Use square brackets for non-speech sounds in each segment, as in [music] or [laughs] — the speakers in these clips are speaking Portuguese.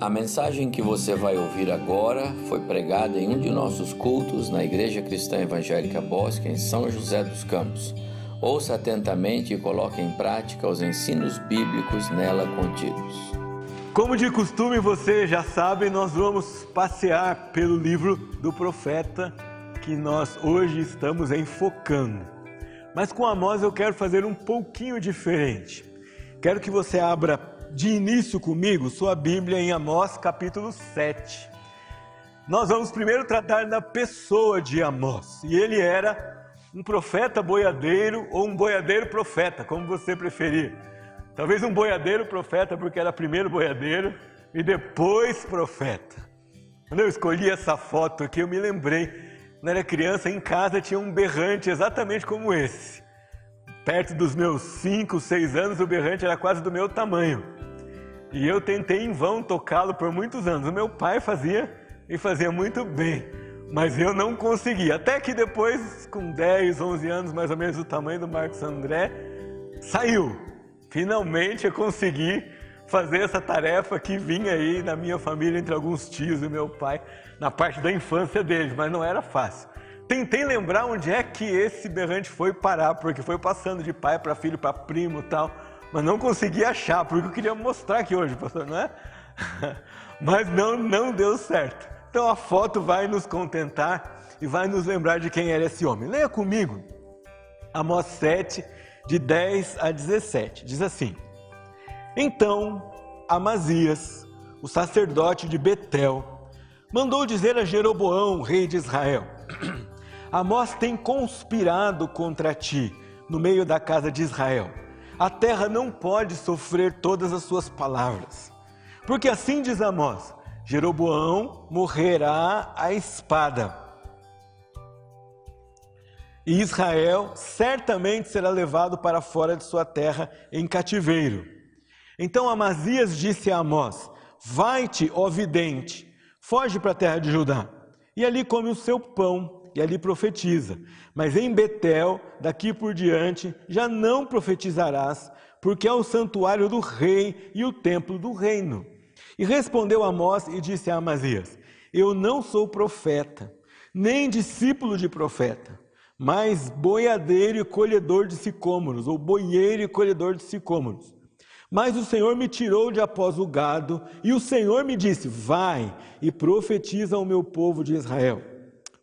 A mensagem que você vai ouvir agora foi pregada em um de nossos cultos na Igreja Cristã Evangélica Bosque, em São José dos Campos. Ouça atentamente e coloque em prática os ensinos bíblicos nela contidos. Como de costume você já sabe, nós vamos passear pelo livro do profeta que nós hoje estamos enfocando. Mas com Amós eu quero fazer um pouquinho diferente. Quero que você abra de início comigo sua Bíblia em Amós capítulo 7. Nós vamos primeiro tratar da pessoa de Amós. E ele era um profeta boiadeiro ou um boiadeiro profeta, como você preferir. Talvez um boiadeiro profeta, porque era primeiro boiadeiro e depois profeta. Quando eu escolhi essa foto aqui, eu me lembrei, quando era criança, em casa tinha um berrante exatamente como esse. Perto dos meus 5, 6 anos, o berrante era quase do meu tamanho. E eu tentei em vão tocá-lo por muitos anos. O meu pai fazia e fazia muito bem, mas eu não consegui. Até que depois, com 10, 11 anos, mais ou menos o tamanho do Marcos André, saiu. Finalmente eu consegui fazer essa tarefa que vinha aí na minha família entre alguns tios e meu pai, na parte da infância deles, mas não era fácil. Tentei lembrar onde é que esse berrante foi parar, porque foi passando de pai para filho, para primo tal mas não consegui achar, porque eu queria mostrar aqui hoje, pastor, não é? [laughs] Mas não, não deu certo. Então a foto vai nos contentar e vai nos lembrar de quem era esse homem. Leia comigo, Amós 7, de 10 a 17. Diz assim: Então Amazias, o sacerdote de Betel, mandou dizer a Jeroboão, rei de Israel: [clears throat] Amós tem conspirado contra ti no meio da casa de Israel a terra não pode sofrer todas as suas palavras. Porque assim diz Amós: Jeroboão morrerá à espada. E Israel certamente será levado para fora de sua terra em cativeiro. Então Amazias disse a Amós: Vai-te, ó vidente, foge para a terra de Judá, e ali come o seu pão e ali profetiza. Mas em Betel, daqui por diante, já não profetizarás, porque é o santuário do rei e o templo do reino. E respondeu Amós e disse a Amazias: Eu não sou profeta, nem discípulo de profeta, mas boiadeiro e colhedor de sicômoros, ou boieiro e colhedor de sicômoros. Mas o Senhor me tirou de após o gado, e o Senhor me disse: Vai e profetiza ao meu povo de Israel.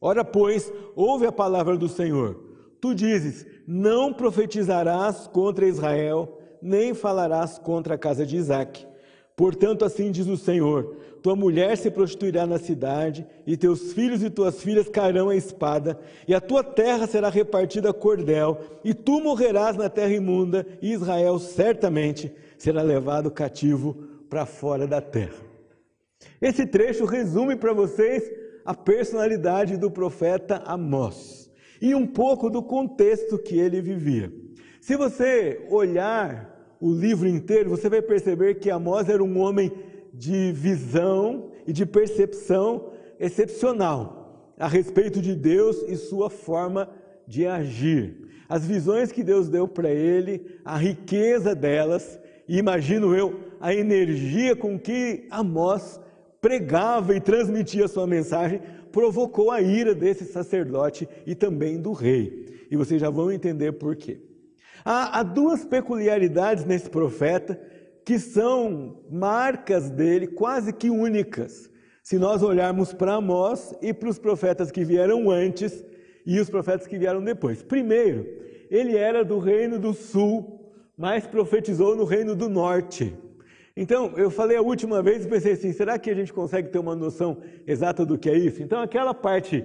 Ora, pois, ouve a palavra do Senhor. Tu dizes: Não profetizarás contra Israel, nem falarás contra a casa de Isaque. Portanto, assim diz o Senhor: Tua mulher se prostituirá na cidade, e teus filhos e tuas filhas cairão a espada, e a tua terra será repartida a cordel, e tu morrerás na terra imunda, e Israel certamente será levado cativo para fora da terra. Esse trecho resume para vocês a personalidade do profeta Amós e um pouco do contexto que ele vivia. Se você olhar o livro inteiro, você vai perceber que Amós era um homem de visão e de percepção excepcional a respeito de Deus e sua forma de agir. As visões que Deus deu para ele, a riqueza delas, e imagino eu, a energia com que Amós pregava e transmitia sua mensagem, provocou a ira desse sacerdote e também do rei. E vocês já vão entender por quê. Há, há duas peculiaridades nesse profeta que são marcas dele quase que únicas. Se nós olharmos para Amós e para os profetas que vieram antes e os profetas que vieram depois. Primeiro, ele era do reino do sul, mas profetizou no reino do norte. Então, eu falei a última vez e pensei assim: será que a gente consegue ter uma noção exata do que é isso? Então, aquela parte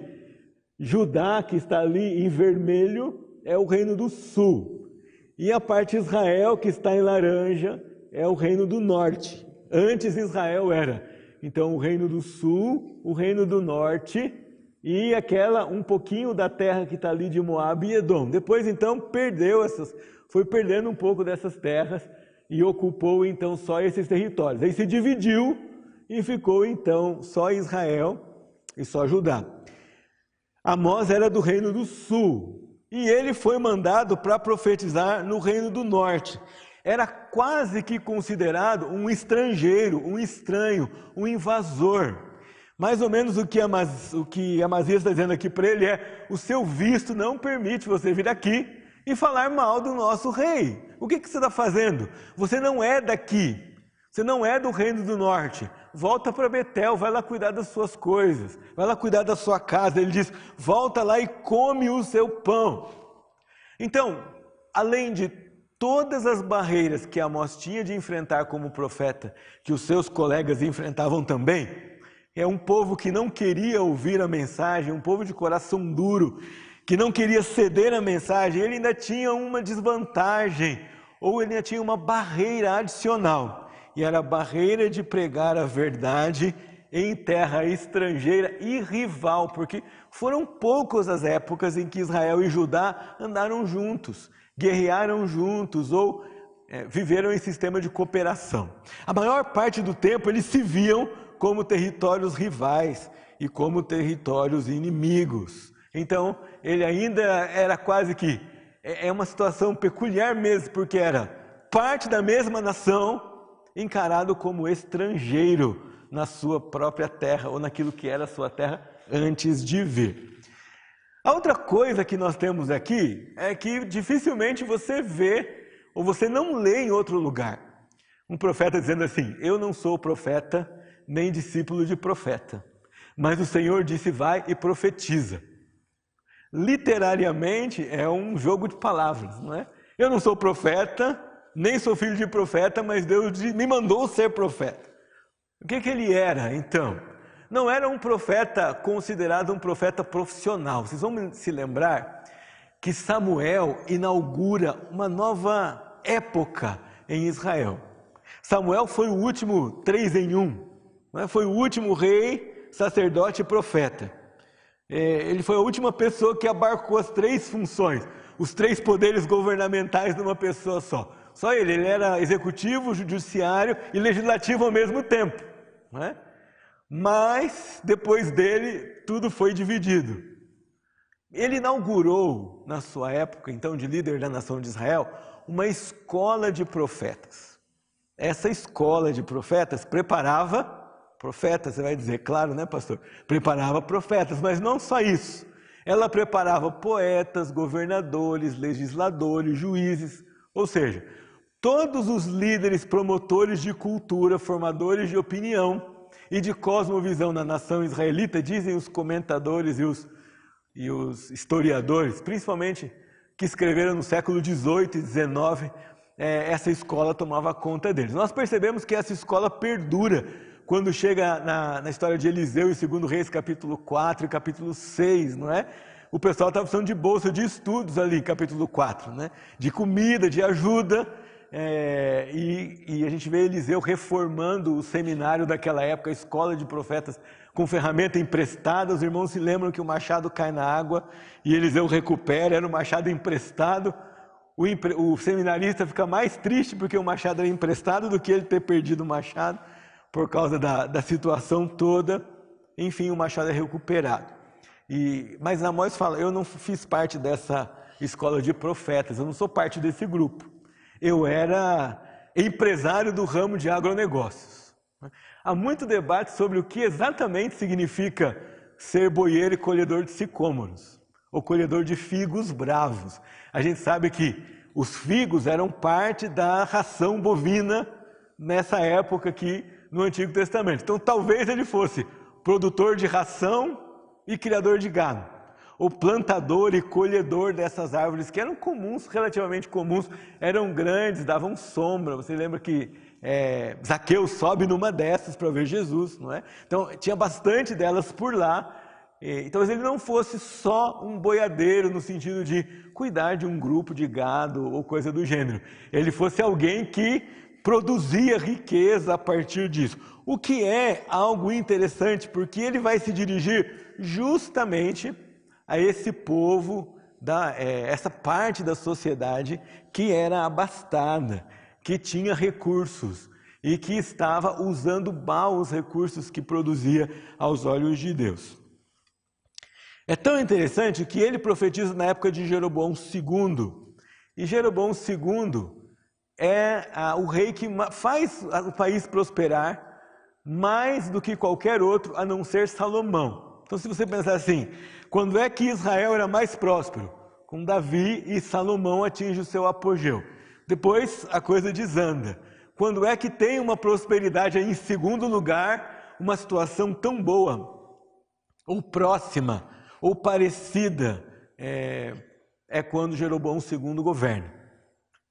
Judá que está ali em vermelho é o reino do sul, e a parte Israel que está em laranja é o reino do norte. Antes Israel era. Então, o reino do sul, o reino do norte e aquela um pouquinho da terra que está ali de Moab e Edom. Depois, então, perdeu essas, foi perdendo um pouco dessas terras e ocupou então só esses territórios. Aí se dividiu e ficou então só Israel e só Judá. Amós era do reino do sul e ele foi mandado para profetizar no reino do norte. era quase que considerado um estrangeiro, um estranho, um invasor. Mais ou menos o que, Amaz, o que Amazias está dizendo aqui para ele é: o seu visto não permite você vir aqui e falar mal do nosso rei. O que, que você está fazendo? Você não é daqui, você não é do reino do norte. Volta para Betel, vai lá cuidar das suas coisas, vai lá cuidar da sua casa. Ele diz: volta lá e come o seu pão. Então, além de todas as barreiras que Amós tinha de enfrentar como profeta, que os seus colegas enfrentavam também, é um povo que não queria ouvir a mensagem, um povo de coração duro, que não queria ceder a mensagem, ele ainda tinha uma desvantagem, ou ele ainda tinha uma barreira adicional, e era a barreira de pregar a verdade em terra estrangeira e rival, porque foram poucas as épocas em que Israel e Judá andaram juntos, guerrearam juntos ou é, viveram em sistema de cooperação. A maior parte do tempo eles se viam como territórios rivais e como territórios inimigos. Então, ele ainda era quase que é, é uma situação peculiar mesmo, porque era parte da mesma nação, encarado como estrangeiro na sua própria terra ou naquilo que era sua terra antes de vir. A outra coisa que nós temos aqui é que dificilmente você vê ou você não lê em outro lugar um profeta dizendo assim: Eu não sou profeta, nem discípulo de profeta. Mas o Senhor disse: vai e profetiza. Literariamente é um jogo de palavras, não é? Eu não sou profeta, nem sou filho de profeta, mas Deus me mandou ser profeta. O que, que ele era então? Não era um profeta considerado um profeta profissional. Vocês vão se lembrar que Samuel inaugura uma nova época em Israel. Samuel foi o último três em um. Né? Foi o último rei, sacerdote e profeta. É, ele foi a última pessoa que abarcou as três funções, os três poderes governamentais numa pessoa só. Só ele, ele era executivo, judiciário e legislativo ao mesmo tempo. É? Mas depois dele, tudo foi dividido. Ele inaugurou, na sua época, então, de líder da nação de Israel, uma escola de profetas. Essa escola de profetas preparava Profetas, você vai dizer, claro, né, pastor? Preparava profetas, mas não só isso. Ela preparava poetas, governadores, legisladores, juízes, ou seja, todos os líderes promotores de cultura, formadores de opinião e de cosmovisão na nação israelita, dizem os comentadores e os, e os historiadores, principalmente que escreveram no século 18 e 19, é, essa escola tomava conta deles. Nós percebemos que essa escola perdura quando chega na, na história de Eliseu e 2 Reis, capítulo 4 e capítulo 6, não é? O pessoal estava precisando de bolsa de estudos ali, capítulo 4, né? De comida, de ajuda. É, e, e, a gente vê Eliseu reformando o seminário daquela época, a escola de profetas, com ferramenta emprestada. Os irmãos se lembram que o machado cai na água e Eliseu recupera, era o machado emprestado. O, o seminarista fica mais triste porque o machado era emprestado do que ele ter perdido o machado por causa da, da situação toda, enfim, o machado é recuperado. E, mas Amós fala: eu não fiz parte dessa escola de profetas, eu não sou parte desse grupo. Eu era empresário do ramo de agronegócios. Há muito debate sobre o que exatamente significa ser boieiro e colhedor de sicômoros, ou colhedor de figos bravos. A gente sabe que os figos eram parte da ração bovina nessa época que no Antigo Testamento. Então, talvez ele fosse produtor de ração e criador de gado, ou plantador e colhedor dessas árvores que eram comuns, relativamente comuns, eram grandes, davam sombra. Você lembra que é, Zaqueu sobe numa dessas para ver Jesus, não é? Então, tinha bastante delas por lá. Então, ele não fosse só um boiadeiro no sentido de cuidar de um grupo de gado ou coisa do gênero. Ele fosse alguém que produzia riqueza a partir disso. O que é algo interessante, porque ele vai se dirigir justamente a esse povo, da, é, essa parte da sociedade que era abastada, que tinha recursos e que estava usando mal os recursos que produzia aos olhos de Deus. É tão interessante que ele profetiza na época de Jeroboão II. E Jeroboão II é o rei que faz o país prosperar mais do que qualquer outro, a não ser Salomão. Então, se você pensar assim, quando é que Israel era mais próspero? Com Davi e Salomão atinge o seu apogeu. Depois a coisa desanda. Quando é que tem uma prosperidade em segundo lugar, uma situação tão boa, ou próxima, ou parecida, é, é quando Jeroboão II governa.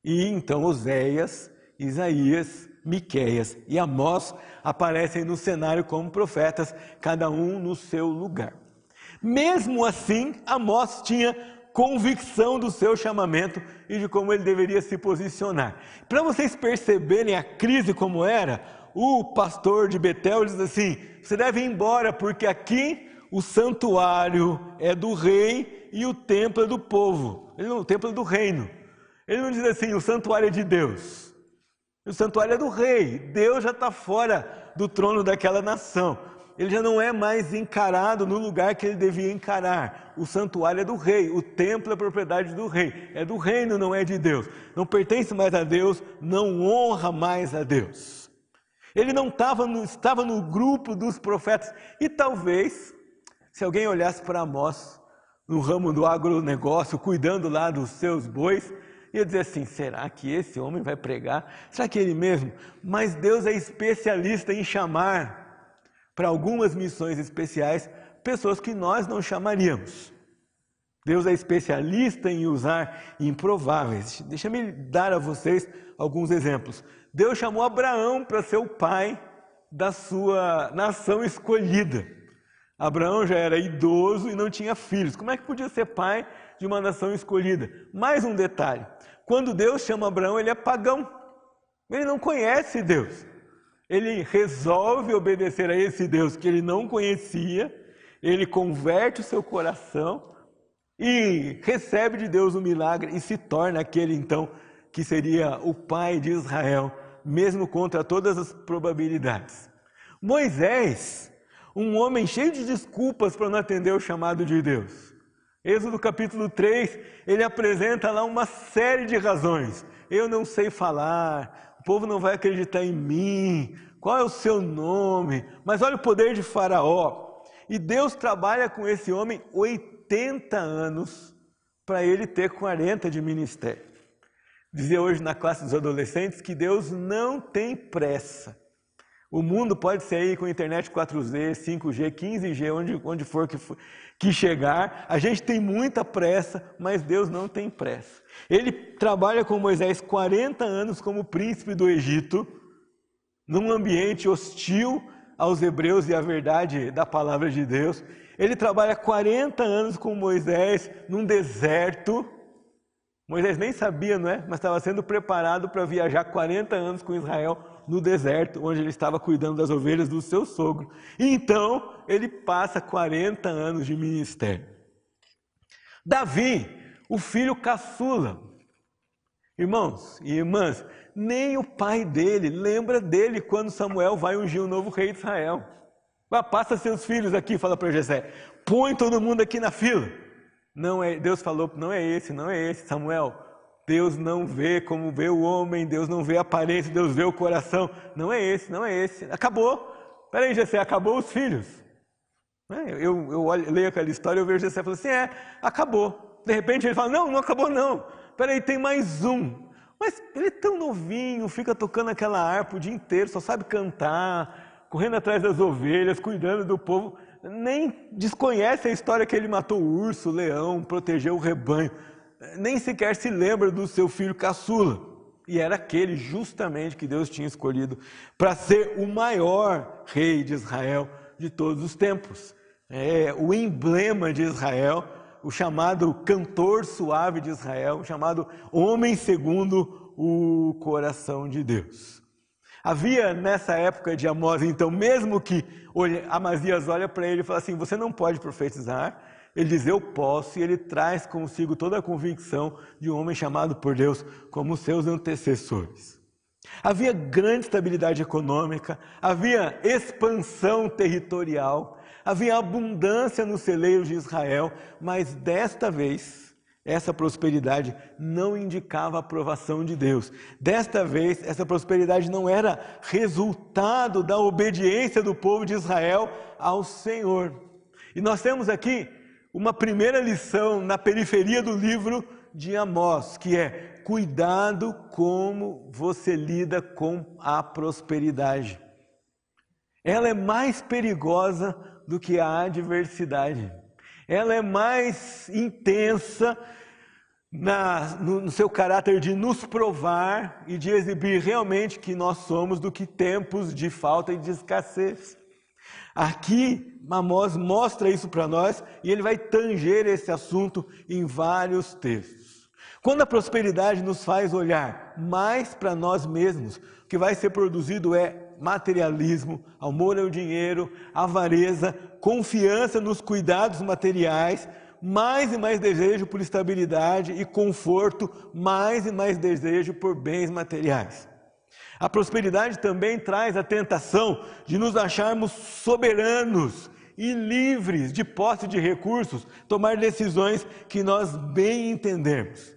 E então Oséias, Isaías, Miqueias e Amós aparecem no cenário como profetas, cada um no seu lugar. Mesmo assim, Amós tinha convicção do seu chamamento e de como ele deveria se posicionar. Para vocês perceberem a crise como era, o pastor de Betel diz assim: você deve ir embora, porque aqui o santuário é do rei e o templo é do povo. Ele não, o templo é do reino. Ele não diz assim: o santuário é de Deus. O santuário é do rei. Deus já está fora do trono daquela nação ele já não é mais encarado no lugar que ele devia encarar. O santuário é do rei, o templo é propriedade do rei, é do reino, não é de Deus. Não pertence mais a Deus, não honra mais a Deus. Ele não estava no, estava no grupo dos profetas. E talvez, se alguém olhasse para Amós, no ramo do agronegócio, cuidando lá dos seus bois, ia dizer assim: será que esse homem vai pregar? Será que ele mesmo? Mas Deus é especialista em chamar para algumas missões especiais pessoas que nós não chamaríamos. Deus é especialista em usar improváveis. Deixa-me dar a vocês alguns exemplos. Deus chamou Abraão para ser o pai da sua nação escolhida. Abraão já era idoso e não tinha filhos. Como é que podia ser pai de uma nação escolhida? Mais um detalhe: quando Deus chama Abraão, ele é pagão. Ele não conhece Deus ele resolve obedecer a esse Deus que ele não conhecia, ele converte o seu coração e recebe de Deus o um milagre e se torna aquele então que seria o pai de Israel, mesmo contra todas as probabilidades. Moisés, um homem cheio de desculpas para não atender o chamado de Deus. Êxodo capítulo 3, ele apresenta lá uma série de razões. Eu não sei falar, povo não vai acreditar em mim. Qual é o seu nome? Mas olha o poder de Faraó. E Deus trabalha com esse homem 80 anos para ele ter 40 de ministério. Dizia hoje na classe dos adolescentes que Deus não tem pressa. O mundo pode aí com internet 4G, 5G, 15G, onde, onde for que, for que chegar. A gente tem muita pressa, mas Deus não tem pressa. Ele trabalha com Moisés 40 anos como príncipe do Egito, num ambiente hostil aos hebreus e à verdade da palavra de Deus. Ele trabalha 40 anos com Moisés num deserto. Moisés nem sabia, não é? Mas estava sendo preparado para viajar 40 anos com Israel no deserto, onde ele estava cuidando das ovelhas do seu sogro. E então ele passa 40 anos de ministério. Davi, o filho caçula. Irmãos e irmãs, nem o pai dele lembra dele quando Samuel vai ungir o novo rei de Israel. Vai, passa seus filhos aqui, fala para Jessé. Põe todo mundo aqui na fila. Não é, Deus falou, não é esse, não é esse, Samuel. Deus não vê como vê o homem, Deus não vê a aparência, Deus vê o coração. Não é esse, não é esse. Acabou. Peraí, Jessé, acabou os filhos. Né? Eu, eu, leio aquela história, eu vejo Jessé e falo assim: é, acabou. De repente ele fala: não, não acabou não. Peraí, tem mais um. Mas ele é tão novinho, fica tocando aquela harpa o dia inteiro, só sabe cantar, correndo atrás das ovelhas, cuidando do povo. Nem desconhece a história que ele matou o urso, o leão, protegeu o rebanho nem sequer se lembra do seu filho caçula. E era aquele justamente que Deus tinha escolhido para ser o maior rei de Israel de todos os tempos. É o emblema de Israel, o chamado cantor suave de Israel, o chamado homem segundo o coração de Deus. Havia nessa época de Amós, então, mesmo que Amazias olha para ele e fala assim: Você não pode profetizar, ele diz: Eu posso, e ele traz consigo toda a convicção de um homem chamado por Deus como seus antecessores. Havia grande estabilidade econômica, havia expansão territorial, havia abundância nos celeiros de Israel, mas desta vez essa prosperidade não indicava a aprovação de Deus. Desta vez, essa prosperidade não era resultado da obediência do povo de Israel ao Senhor. E nós temos aqui uma primeira lição na periferia do livro de Amós, que é cuidado como você lida com a prosperidade. Ela é mais perigosa do que a adversidade. Ela é mais intensa na, no, no, seu caráter de nos provar e de exibir realmente que nós somos do que tempos de falta e de escassez. Aqui, Amós mostra isso para nós e ele vai tanger esse assunto em vários textos. Quando a prosperidade nos faz olhar mais para nós mesmos, o que vai ser produzido é materialismo, amor ao dinheiro, avareza, confiança nos cuidados materiais, mais e mais desejo por estabilidade e conforto, mais e mais desejo por bens materiais. A prosperidade também traz a tentação de nos acharmos soberanos e livres de posse de recursos, tomar decisões que nós bem entendemos.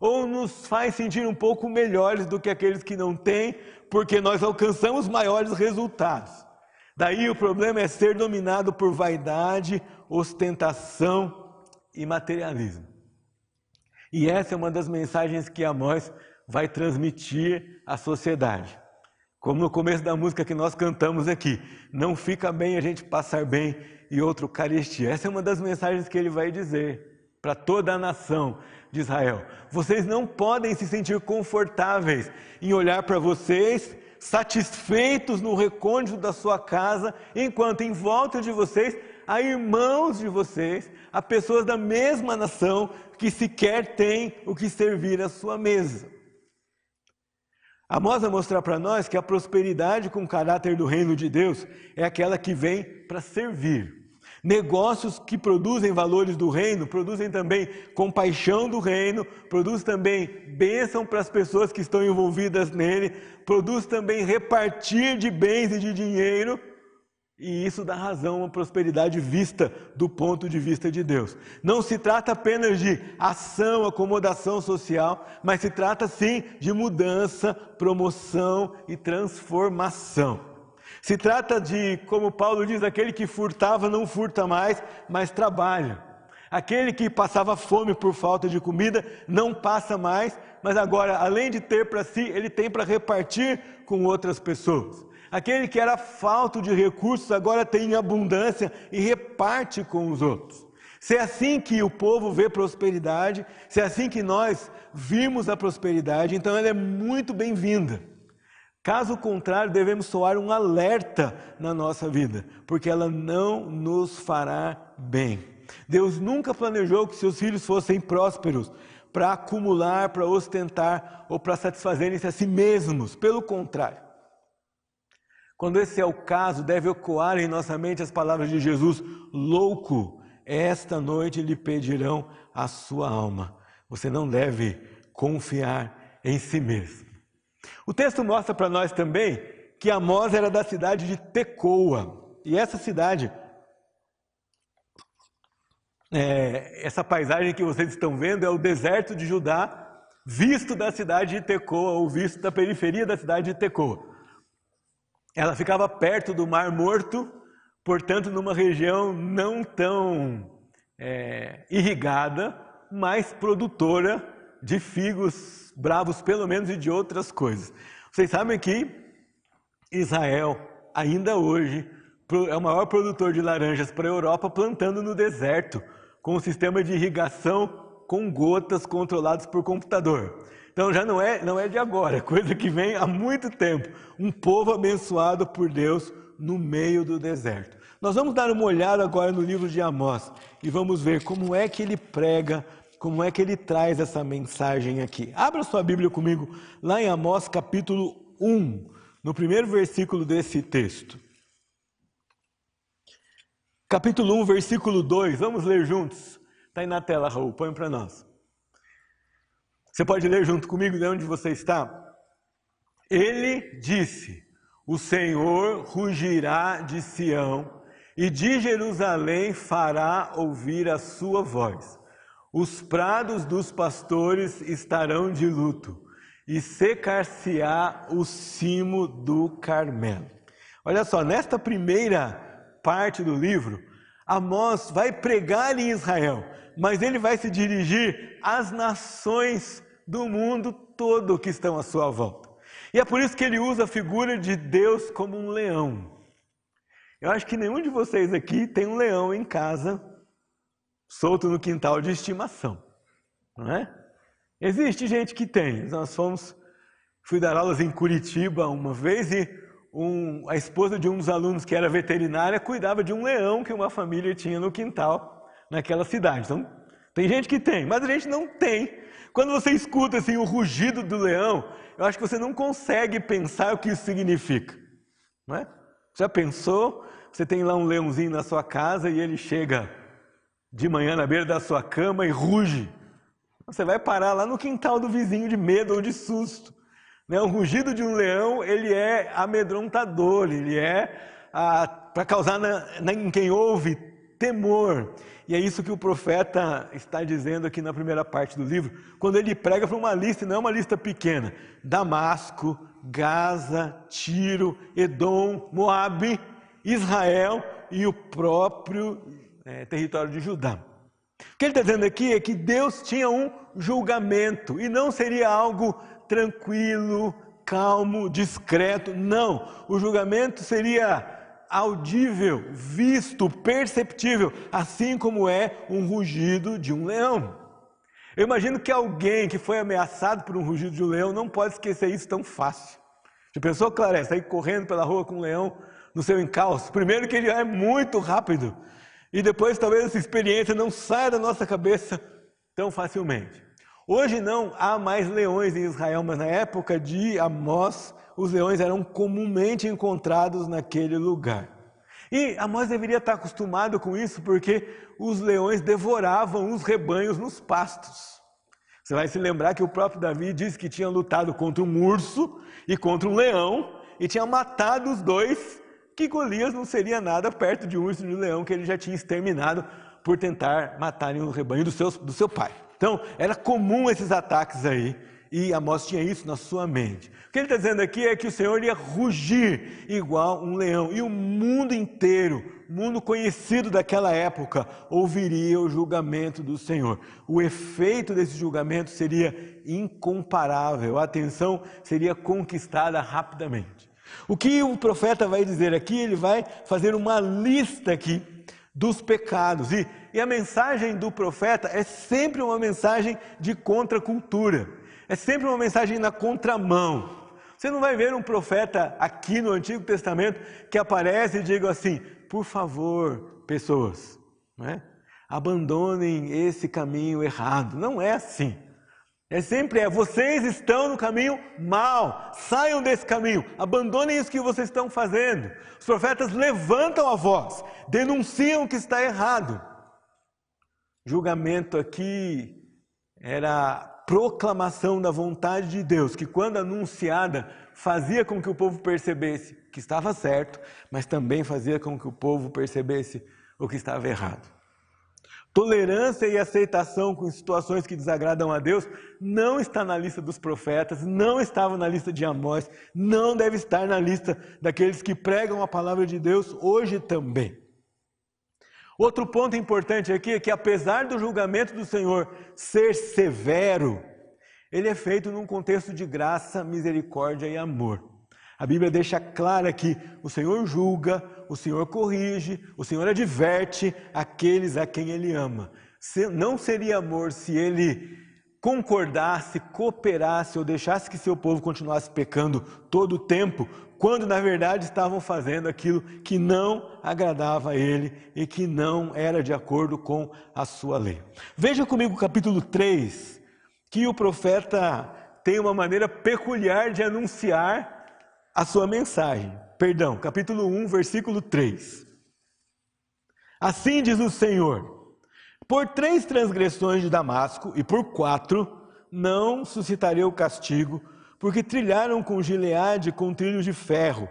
Ou nos faz sentir um pouco melhores do que aqueles que não têm, porque nós alcançamos maiores resultados. Daí o problema é ser dominado por vaidade, ostentação e materialismo. E essa é uma das mensagens que Amós vai transmitir à sociedade. Como no começo da música que nós cantamos aqui, não fica bem a gente passar bem e outro carestia. Essa é uma das mensagens que ele vai dizer para toda a nação de Israel. Vocês não podem se sentir confortáveis em olhar para vocês, satisfeitos no recôndito da sua casa, enquanto em volta de vocês há irmãos de vocês, há pessoas da mesma nação que sequer têm o que servir à sua mesa. Amós vai mostrar para nós que a prosperidade com o caráter do reino de Deus é aquela que vem para servir. Negócios que produzem valores do reino, produzem também compaixão do reino, produz também bênção para as pessoas que estão envolvidas nele, produz também repartir de bens e de dinheiro, e isso dá razão à prosperidade vista do ponto de vista de Deus. Não se trata apenas de ação, acomodação social, mas se trata sim de mudança, promoção e transformação. Se trata de, como Paulo diz, aquele que furtava não furta mais, mas trabalha. Aquele que passava fome por falta de comida não passa mais, mas agora, além de ter para si, ele tem para repartir com outras pessoas. Aquele que era falto de recursos agora tem abundância e reparte com os outros. Se é assim que o povo vê prosperidade, se é assim que nós vimos a prosperidade, então ela é muito bem-vinda. Caso contrário, devemos soar um alerta na nossa vida, porque ela não nos fará bem. Deus nunca planejou que seus filhos fossem prósperos para acumular, para ostentar ou para satisfazerem-se a si mesmos. Pelo contrário. Quando esse é o caso, deve ecoar em nossa mente as palavras de Jesus: Louco, esta noite lhe pedirão a sua alma. Você não deve confiar em si mesmo. O texto mostra para nós também que Amós era da cidade de Tecoa. E essa cidade, é, essa paisagem que vocês estão vendo é o deserto de Judá, visto da cidade de Tecoa, ou visto da periferia da cidade de Tecoa. Ela ficava perto do Mar Morto, portanto, numa região não tão é, irrigada, mas produtora de figos bravos pelo menos e de outras coisas. Vocês sabem que Israel, ainda hoje, é o maior produtor de laranjas para a Europa, plantando no deserto, com um sistema de irrigação com gotas controlados por computador. Então já não é, não é de agora, [laughs] coisa que vem há muito tempo. Um povo abençoado por Deus no meio do deserto. Nós vamos dar uma olhada agora no livro de Amós e vamos ver como é que ele prega como é que ele traz essa mensagem aqui. Abra sua Bíblia comigo lá em Amós capítulo 1, no primeiro versículo desse texto. Capítulo 1, versículo 2, vamos ler juntos. Está aí na tela, Raul, põe para nós. Você pode ler junto comigo de onde você está? Ele disse: O Senhor rugirá de Sião, e de Jerusalém fará ouvir a sua voz. Os prados dos pastores estarão de luto, e secar-se-á o cimo do Carmelo. Olha só, nesta primeira parte do livro, Amós vai pregar em Israel, mas ele vai se dirigir às nações do mundo todo que estão à sua volta. E é por isso que ele usa a figura de Deus como um leão. Eu acho que nenhum de vocês aqui tem um leão em casa solto no quintal de estimação, não é? Existe gente que tem. Nós fomos, fui dar aulas em Curitiba uma vez e um, a esposa de um dos alunos que era veterinária cuidava de um leão que uma família tinha no quintal naquela cidade. Então, tem gente que tem, mas a gente não tem. Quando você escuta assim o rugido do leão, eu acho que você não consegue pensar o que isso significa, não é? Já pensou? Você tem lá um leãozinho na sua casa e ele chega de manhã na beira da sua cama e ruge. Você vai parar lá no quintal do vizinho de medo ou de susto. Né? O rugido de um leão, ele é amedrontador, ele é para causar na, na, em quem ouve temor. E é isso que o profeta está dizendo aqui na primeira parte do livro, quando ele prega para uma lista, não é uma lista pequena: Damasco, Gaza, Tiro, Edom, Moabe, Israel e o próprio é, território de Judá. O que ele está dizendo aqui é que Deus tinha um julgamento e não seria algo tranquilo, calmo, discreto. Não, o julgamento seria audível, visto, perceptível, assim como é um rugido de um leão. Eu imagino que alguém que foi ameaçado por um rugido de um leão não pode esquecer isso tão fácil. Já pensou, Clarence, sair correndo pela rua com um leão no seu encalço? Primeiro que ele é muito rápido. E depois talvez essa experiência não saia da nossa cabeça tão facilmente. Hoje não há mais leões em Israel, mas na época de Amós, os leões eram comumente encontrados naquele lugar. E Amós deveria estar acostumado com isso, porque os leões devoravam os rebanhos nos pastos. Você vai se lembrar que o próprio Davi disse que tinha lutado contra um urso e contra um leão, e tinha matado os dois que Golias não seria nada perto de um urso e de um leão que ele já tinha exterminado por tentar matarem o rebanho do seu, do seu pai. Então, era comum esses ataques aí, e Amós tinha isso na sua mente. O que ele está dizendo aqui é que o Senhor ia rugir igual um leão, e o mundo inteiro, mundo conhecido daquela época, ouviria o julgamento do Senhor. O efeito desse julgamento seria incomparável, a atenção seria conquistada rapidamente. O que o profeta vai dizer aqui, ele vai fazer uma lista aqui dos pecados. E, e a mensagem do profeta é sempre uma mensagem de contracultura, é sempre uma mensagem na contramão. Você não vai ver um profeta aqui no Antigo Testamento que aparece e diga assim: por favor, pessoas, é? abandonem esse caminho errado. Não é assim. É sempre é, vocês estão no caminho mal, saiam desse caminho, abandonem isso que vocês estão fazendo. Os profetas levantam a voz, denunciam que está errado. Julgamento aqui era proclamação da vontade de Deus, que quando anunciada, fazia com que o povo percebesse que estava certo, mas também fazia com que o povo percebesse o que estava errado. Tolerância e aceitação com situações que desagradam a Deus não está na lista dos profetas, não estava na lista de Amós, não deve estar na lista daqueles que pregam a palavra de Deus hoje também. Outro ponto importante aqui é que, apesar do julgamento do Senhor ser severo, ele é feito num contexto de graça, misericórdia e amor. A Bíblia deixa clara que o Senhor julga, o Senhor corrige, o Senhor adverte aqueles a quem Ele ama. Não seria amor se Ele concordasse, cooperasse ou deixasse que seu povo continuasse pecando todo o tempo, quando na verdade estavam fazendo aquilo que não agradava a Ele e que não era de acordo com a sua lei. Veja comigo o capítulo 3, que o profeta tem uma maneira peculiar de anunciar a sua mensagem. Perdão, capítulo 1, versículo 3. Assim diz o Senhor: Por três transgressões de Damasco e por quatro não suscitarei o castigo, porque trilharam com Gileade com trilhos de ferro.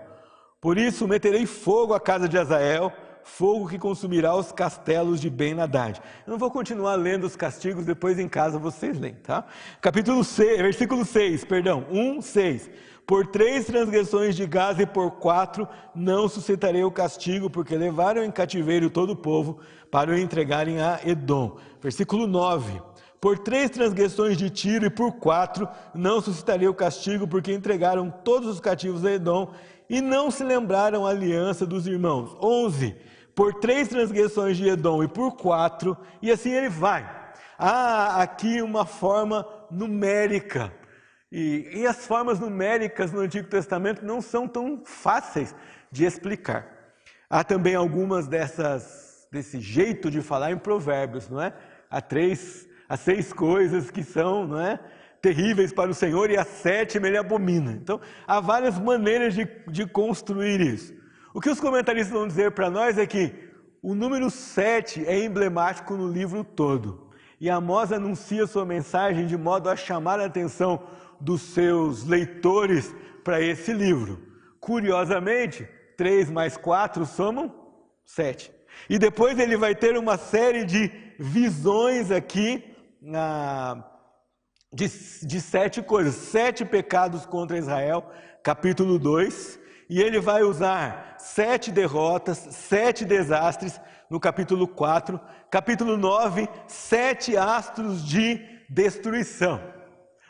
Por isso meterei fogo à casa de Azael, fogo que consumirá os castelos de Ben-Hadad. Eu não vou continuar lendo os castigos, depois em casa vocês leem, tá? Capítulo 6, versículo 6, perdão, 1, 6. Por três transgressões de Gaza e por quatro não suscitarei o castigo, porque levaram em cativeiro todo o povo para o entregarem a Edom. Versículo 9. Por três transgressões de Tiro e por quatro não suscitarei o castigo, porque entregaram todos os cativos a Edom e não se lembraram a aliança dos irmãos. 11. Por três transgressões de Edom e por quatro, e assim ele vai. Há aqui uma forma numérica. E, e as formas numéricas no Antigo Testamento não são tão fáceis de explicar. Há também algumas dessas desse jeito de falar em Provérbios, não é? Há três, há seis coisas que são, não é? terríveis para o Senhor e a sétima ele abomina. Então, há várias maneiras de, de construir isso. O que os comentaristas vão dizer para nós é que o número 7 é emblemático no livro todo. E Amós anuncia sua mensagem de modo a chamar a atenção dos seus leitores para esse livro. Curiosamente, 3 mais 4 somam 7. E depois ele vai ter uma série de visões aqui na de, de sete coisas, sete pecados contra Israel, capítulo 2, e ele vai usar sete derrotas, sete desastres no capítulo 4, capítulo 9, sete astros de destruição.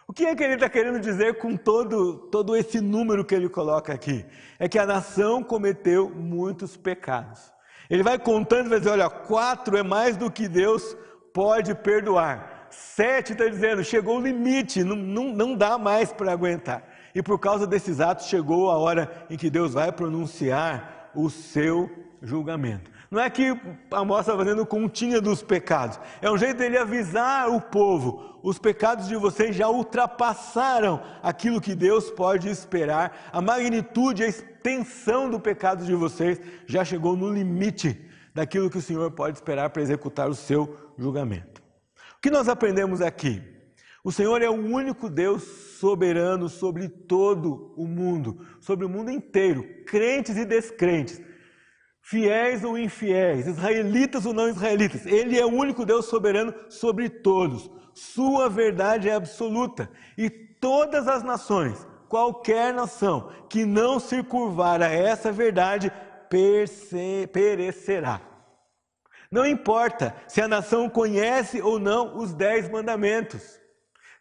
O que é que ele está querendo dizer com todo, todo esse número que ele coloca aqui? É que a nação cometeu muitos pecados. Ele vai contando e vai dizer: olha, quatro é mais do que Deus pode perdoar. Sete está dizendo, chegou o limite, não, não, não dá mais para aguentar. E por causa desses atos chegou a hora em que Deus vai pronunciar o seu julgamento. Não é que Amós está fazendo continha dos pecados, é um jeito dele avisar o povo: os pecados de vocês já ultrapassaram aquilo que Deus pode esperar, a magnitude, a extensão do pecado de vocês já chegou no limite daquilo que o Senhor pode esperar para executar o seu julgamento. Que nós aprendemos aqui? O Senhor é o único Deus soberano sobre todo o mundo, sobre o mundo inteiro, crentes e descrentes, fiéis ou infiéis, israelitas ou não israelitas. Ele é o único Deus soberano sobre todos. Sua verdade é absoluta e todas as nações, qualquer nação que não se curvar a essa verdade, perecerá. Não importa se a nação conhece ou não os dez mandamentos,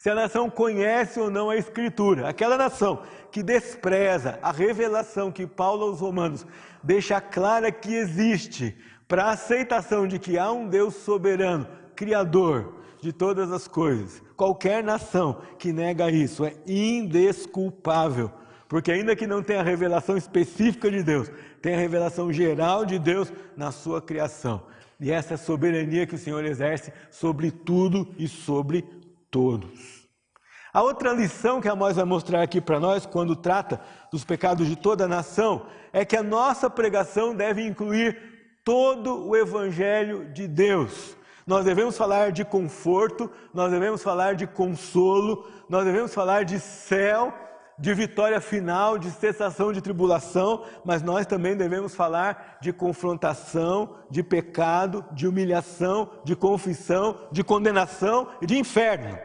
se a nação conhece ou não a Escritura. Aquela nação que despreza a revelação que Paulo aos Romanos deixa clara que existe para a aceitação de que há um Deus soberano, Criador de todas as coisas. Qualquer nação que nega isso é indesculpável. Porque ainda que não tenha a revelação específica de Deus, tem a revelação geral de Deus na sua criação. E essa soberania que o Senhor exerce sobre tudo e sobre todos. A outra lição que Amós vai mostrar aqui para nós, quando trata dos pecados de toda a nação, é que a nossa pregação deve incluir todo o Evangelho de Deus. Nós devemos falar de conforto, nós devemos falar de consolo, nós devemos falar de céu de vitória final, de cessação de tribulação, mas nós também devemos falar de confrontação, de pecado, de humilhação, de confissão, de condenação e de inferno.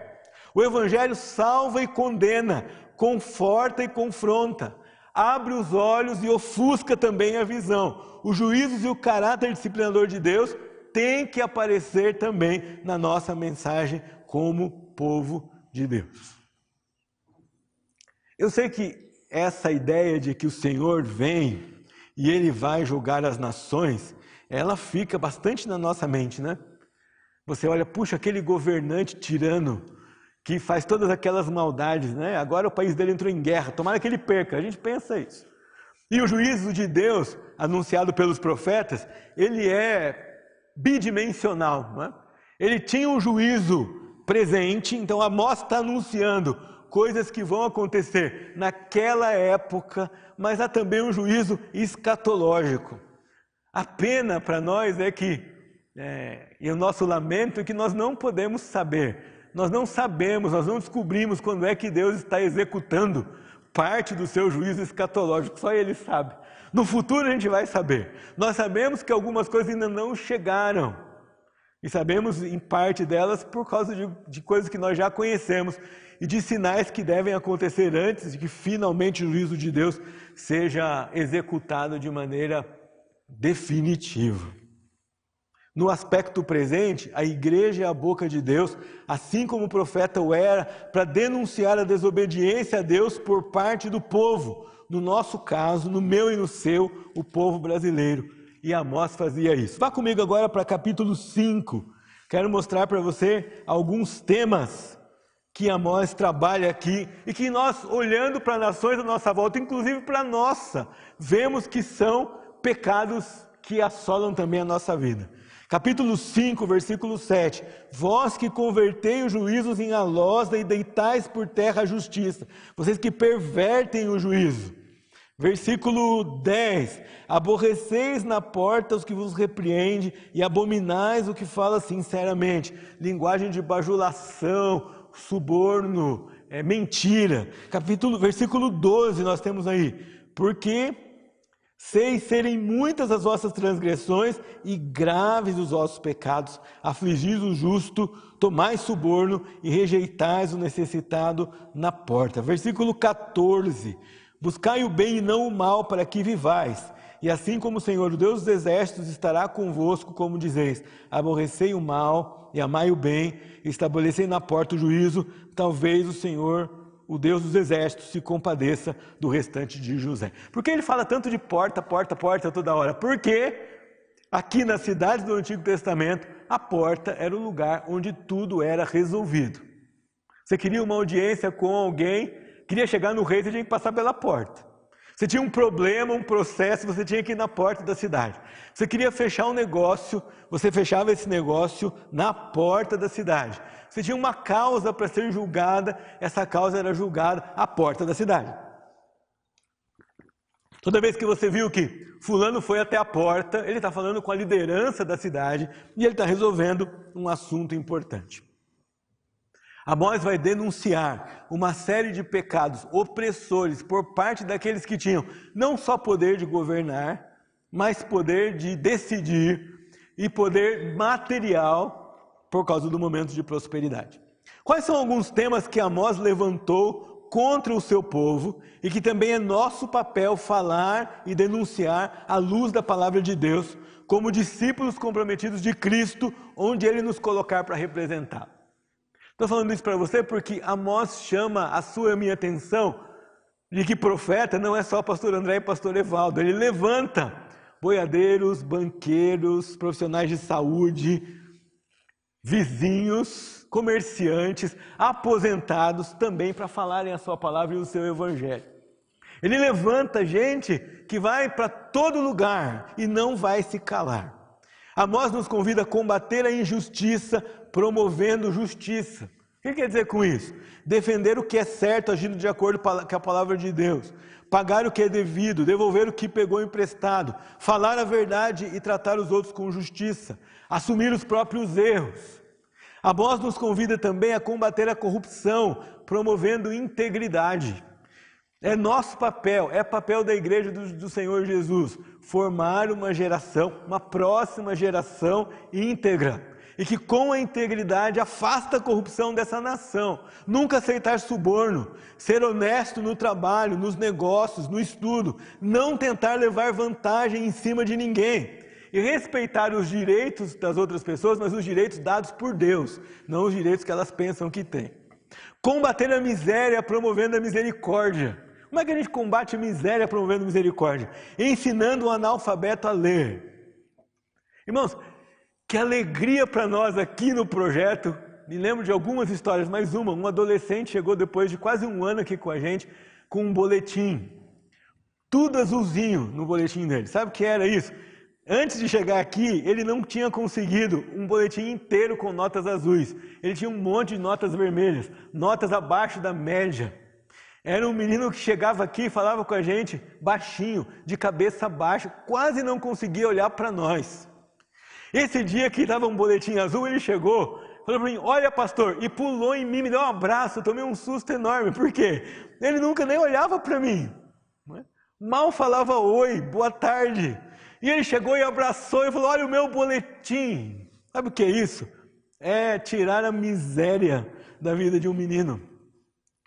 O Evangelho salva e condena, conforta e confronta, abre os olhos e ofusca também a visão. Os juízos e o caráter disciplinador de Deus têm que aparecer também na nossa mensagem como povo de Deus. Eu sei que essa ideia de que o Senhor vem e ele vai julgar as nações, ela fica bastante na nossa mente, né? Você olha, puxa, aquele governante tirano que faz todas aquelas maldades, né? Agora o país dele entrou em guerra, tomara que ele perca. A gente pensa isso. E o juízo de Deus, anunciado pelos profetas, ele é bidimensional. Não é? Ele tinha um juízo presente, então Amós está anunciando coisas que vão acontecer naquela época, mas há também um juízo escatológico. A pena para nós é que, é, e o nosso lamento é que nós não podemos saber, nós não sabemos, nós não descobrimos quando é que Deus está executando parte do seu juízo escatológico, só ele sabe. No futuro a gente vai saber. Nós sabemos que algumas coisas ainda não chegaram. E sabemos em parte delas por causa de, de coisas que nós já conhecemos e de sinais que devem acontecer antes de que finalmente o juízo de Deus seja executado de maneira definitiva. No aspecto presente, a igreja é a boca de Deus, assim como o profeta o era, para denunciar a desobediência a Deus por parte do povo. No nosso caso, no meu e no seu, o povo brasileiro. E Amós fazia isso. Vá comigo agora para capítulo 5. Quero mostrar para você alguns temas que Amós trabalha aqui e que nós, olhando para nações à nossa volta, inclusive para a nossa, vemos que são pecados que assolam também a nossa vida. Capítulo 5, versículo 7. Vós que convertei os juízos em alosda e deitais por terra a justiça, vocês que pervertem o juízo. Versículo 10: Aborreceis na porta os que vos repreende e abominais o que fala sinceramente. Linguagem de bajulação, suborno, é, mentira. Capítulo, versículo 12 nós temos aí. Porque Sei serem muitas as vossas transgressões e graves os vossos pecados. Afligis o justo, tomais suborno e rejeitais o necessitado na porta. Versículo 14. Buscai o bem e não o mal, para que vivais. E assim como o Senhor, o Deus dos exércitos, estará convosco, como dizeis: aborrecei o mal e amai o bem, estabelecei na porta o juízo, talvez o Senhor o Deus dos exércitos se compadeça do restante de José. Por que ele fala tanto de porta, porta, porta toda hora? Porque aqui nas cidades do Antigo Testamento, a porta era o lugar onde tudo era resolvido. Você queria uma audiência com alguém, queria chegar no rei, você tinha que passar pela porta. Você tinha um problema, um processo, você tinha que ir na porta da cidade. Você queria fechar um negócio, você fechava esse negócio na porta da cidade. Você tinha uma causa para ser julgada, essa causa era julgada à porta da cidade. Toda vez que você viu que Fulano foi até a porta, ele está falando com a liderança da cidade e ele está resolvendo um assunto importante. Amós vai denunciar uma série de pecados opressores por parte daqueles que tinham não só poder de governar, mas poder de decidir e poder material por causa do momento de prosperidade. Quais são alguns temas que Amós levantou contra o seu povo e que também é nosso papel falar e denunciar à luz da palavra de Deus, como discípulos comprometidos de Cristo, onde ele nos colocar para representar? Estou falando isso para você porque Amós chama a sua e a minha atenção de que profeta não é só pastor André e pastor Evaldo. Ele levanta boiadeiros, banqueiros, profissionais de saúde, vizinhos, comerciantes, aposentados também para falarem a sua palavra e o seu evangelho. Ele levanta gente que vai para todo lugar e não vai se calar. Amós nos convida a combater a injustiça, promovendo justiça. O que quer dizer com isso? Defender o que é certo, agindo de acordo com a palavra de Deus. Pagar o que é devido, devolver o que pegou emprestado, falar a verdade e tratar os outros com justiça, assumir os próprios erros. Amós nos convida também a combater a corrupção, promovendo integridade. É nosso papel, é papel da igreja do, do, Senhor Jesus, formar uma geração, uma próxima geração íntegra e que com a integridade afasta a corrupção dessa nação. Nunca aceitar suborno, ser honesto no trabalho, nos negócios, no estudo, não tentar levar vantagem em cima de ninguém. E respeitar os direitos das outras pessoas, mas os direitos dados por Deus, não os direitos que elas pensam que têm. Combater a miséria promovendo a misericórdia. Como é que a gente combate a miséria promovendo misericórdia? Ensinando o analfabeto a ler. Irmãos, que alegria para nós aqui no projeto. Me lembro de algumas histórias, mais uma. Um adolescente chegou depois de quase um ano aqui com a gente com um boletim. Tudo azulzinho no boletim dele. Sabe o que era isso? Antes de chegar aqui, ele não tinha conseguido um boletim inteiro com notas azuis. Ele tinha um monte de notas vermelhas, notas abaixo da média. Era um menino que chegava aqui e falava com a gente baixinho, de cabeça baixa, quase não conseguia olhar para nós. Esse dia que estava um boletim azul, ele chegou falou para mim: Olha, pastor, e pulou em mim, me deu um abraço. Tomei um susto enorme, por quê? Ele nunca nem olhava para mim, mal falava oi, boa tarde. E ele chegou e abraçou e falou: Olha o meu boletim. Sabe o que é isso? É tirar a miséria da vida de um menino,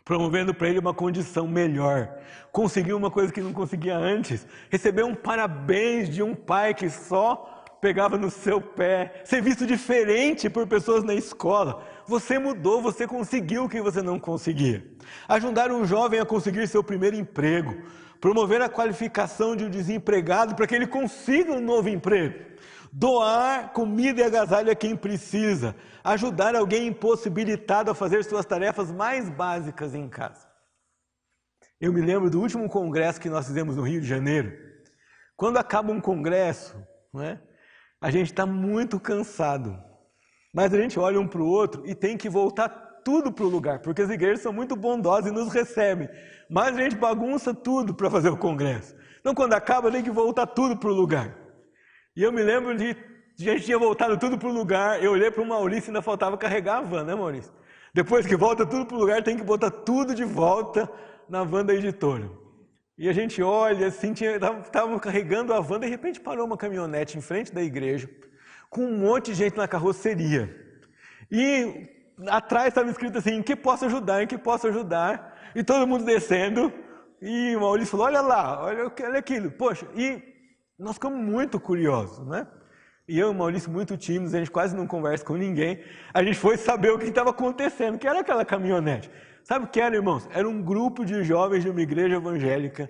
promovendo para ele uma condição melhor. Conseguir uma coisa que não conseguia antes, receber um parabéns de um pai que só pegava no seu pé, ser visto diferente por pessoas na escola. Você mudou, você conseguiu o que você não conseguia. Ajudar um jovem a conseguir seu primeiro emprego, promover a qualificação de um desempregado para que ele consiga um novo emprego. Doar comida e agasalho a quem precisa, ajudar alguém impossibilitado a fazer suas tarefas mais básicas em casa. Eu me lembro do último congresso que nós fizemos no Rio de Janeiro. Quando acaba um congresso, não é? A gente está muito cansado, mas a gente olha um para o outro e tem que voltar tudo para o lugar, porque as igrejas são muito bondosas e nos recebem, mas a gente bagunça tudo para fazer o congresso. Então, quando acaba, tem que voltar tudo para o lugar. E eu me lembro de a gente tinha voltado tudo para o lugar, eu olhei para o Maurício e ainda faltava carregar a van, né, Maurício? Depois que volta tudo para o lugar, tem que botar tudo de volta na van da editora. E a gente olha assim, estava carregando a van, de repente parou uma caminhonete em frente da igreja, com um monte de gente na carroceria. E atrás estava escrito assim: em que posso ajudar, em que posso ajudar. E todo mundo descendo. E o Maurício falou: olha lá, olha, olha aquilo. Poxa, e nós ficamos muito curiosos, né? E eu e o Maurício, muito tímidos, a gente quase não conversa com ninguém. A gente foi saber o que estava acontecendo, que era aquela caminhonete. Sabe o que era, irmãos? Era um grupo de jovens de uma igreja evangélica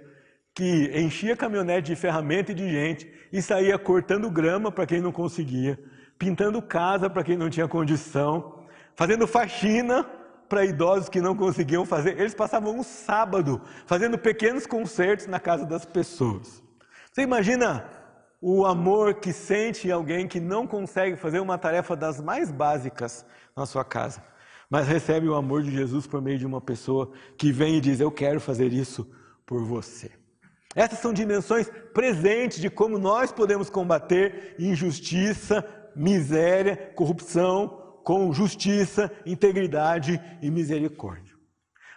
que enchia caminhonete de ferramenta e de gente e saía cortando grama para quem não conseguia, pintando casa para quem não tinha condição, fazendo faxina para idosos que não conseguiam fazer. Eles passavam um sábado fazendo pequenos concertos na casa das pessoas. Você imagina o amor que sente alguém que não consegue fazer uma tarefa das mais básicas na sua casa? mas recebe o amor de Jesus por meio de uma pessoa que vem e diz: Eu quero fazer isso por você. Essas são dimensões presentes de como nós podemos combater injustiça, miséria, corrupção com justiça, integridade e misericórdia.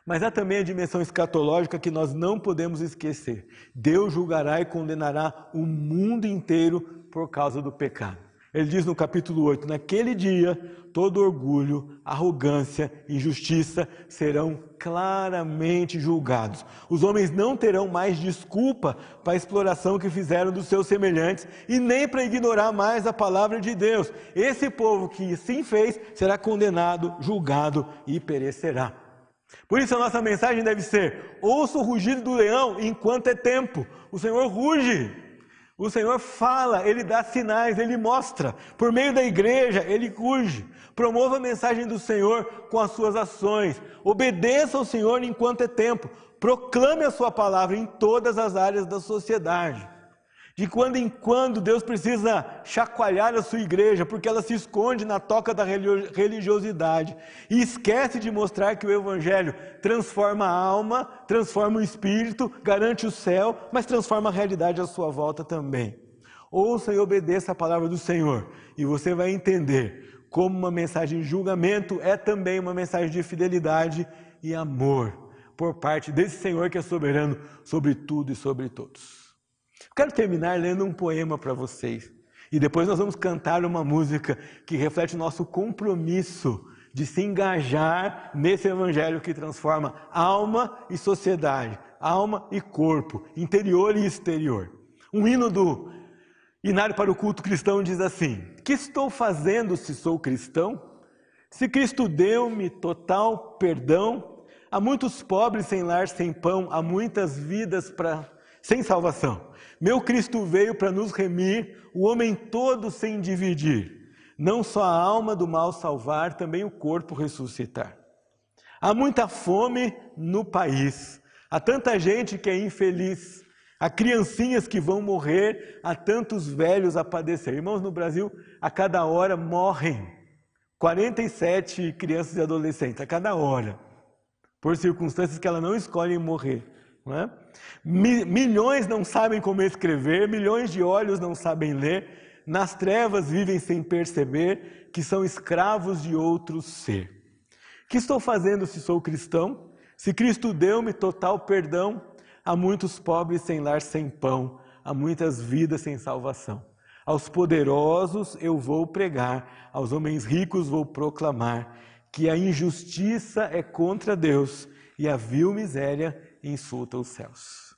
Mas há também a dimensão escatológica que nós não podemos esquecer. Deus julgará e condenará o mundo inteiro por causa do pecado. Ele diz no capítulo 8: Naquele dia, todo orgulho, arrogância, injustiça serão claramente julgados. Os homens não terão mais desculpa para a exploração que fizeram dos seus semelhantes e nem para ignorar mais a palavra de Deus. Esse povo que assim fez será condenado, julgado e perecerá. Por isso a nossa mensagem deve ser: ouça o rugido do leão enquanto é tempo. O Senhor ruge. O Senhor fala, Ele dá sinais, Ele mostra. Por meio da igreja, Ele curge. Promova a mensagem do Senhor com as suas ações. Obedeça ao Senhor enquanto é tempo. Proclame a sua palavra em todas as áreas da sociedade. De quando em quando Deus precisa chacoalhar a sua igreja, porque ela se esconde na toca da religiosidade e esquece de mostrar que o Evangelho transforma a alma, transforma o espírito, garante o céu, mas transforma a realidade à sua volta também. Ouça e obedeça a palavra do Senhor, e você vai entender como uma mensagem de julgamento é também uma mensagem de fidelidade e amor por parte desse Senhor que é soberano sobre tudo e sobre todos. Quero terminar lendo um poema para vocês. E depois nós vamos cantar uma música que reflete o nosso compromisso de se engajar nesse evangelho que transforma alma e sociedade, alma e corpo, interior e exterior. Um hino do Inário para o Culto Cristão diz assim: Que estou fazendo se sou cristão? Se Cristo deu-me total perdão, há muitos pobres sem lar, sem pão, há muitas vidas pra, sem salvação. Meu Cristo veio para nos remir, o homem todo sem dividir. Não só a alma do mal salvar, também o corpo ressuscitar. Há muita fome no país. Há tanta gente que é infeliz. Há criancinhas que vão morrer, há tantos velhos a padecer. Irmãos, no Brasil, a cada hora morrem 47 crianças e adolescentes, a cada hora, por circunstâncias que elas não escolhem morrer. Não é? Milhões não sabem como escrever, milhões de olhos não sabem ler, nas trevas vivem sem perceber que são escravos de outro ser. Que estou fazendo se sou cristão? Se Cristo deu-me total perdão, há muitos pobres sem lar, sem pão, há muitas vidas sem salvação. Aos poderosos eu vou pregar, aos homens ricos vou proclamar que a injustiça é contra Deus e a vil miséria insulta os céus.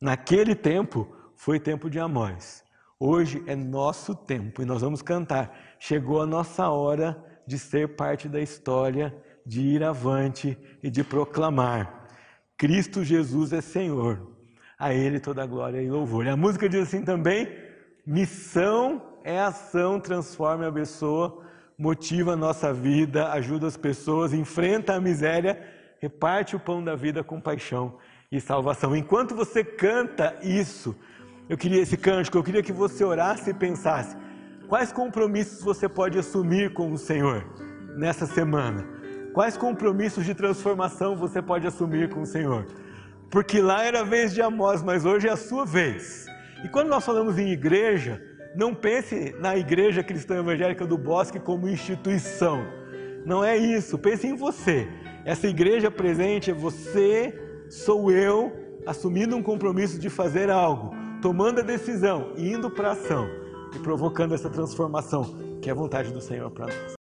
Naquele tempo foi tempo de Amós. Hoje é nosso tempo e nós vamos cantar. Chegou a nossa hora de ser parte da história, de ir avante e de proclamar: Cristo Jesus é Senhor. A Ele toda glória e louvor. E a música diz assim também: missão é ação, transforma, abençoa, motiva a nossa vida, ajuda as pessoas, enfrenta a miséria, reparte o pão da vida com paixão e salvação. Enquanto você canta isso, eu queria esse cântico, eu queria que você orasse e pensasse: quais compromissos você pode assumir com o Senhor nessa semana? Quais compromissos de transformação você pode assumir com o Senhor? Porque lá era a vez de Amós, mas hoje é a sua vez. E quando nós falamos em igreja, não pense na Igreja Cristã Evangélica do Bosque como instituição. Não é isso. Pense em você. Essa igreja presente é você, sou eu, assumindo um compromisso de fazer algo tomando a decisão, indo para a ação e provocando essa transformação que é a vontade do Senhor para nós.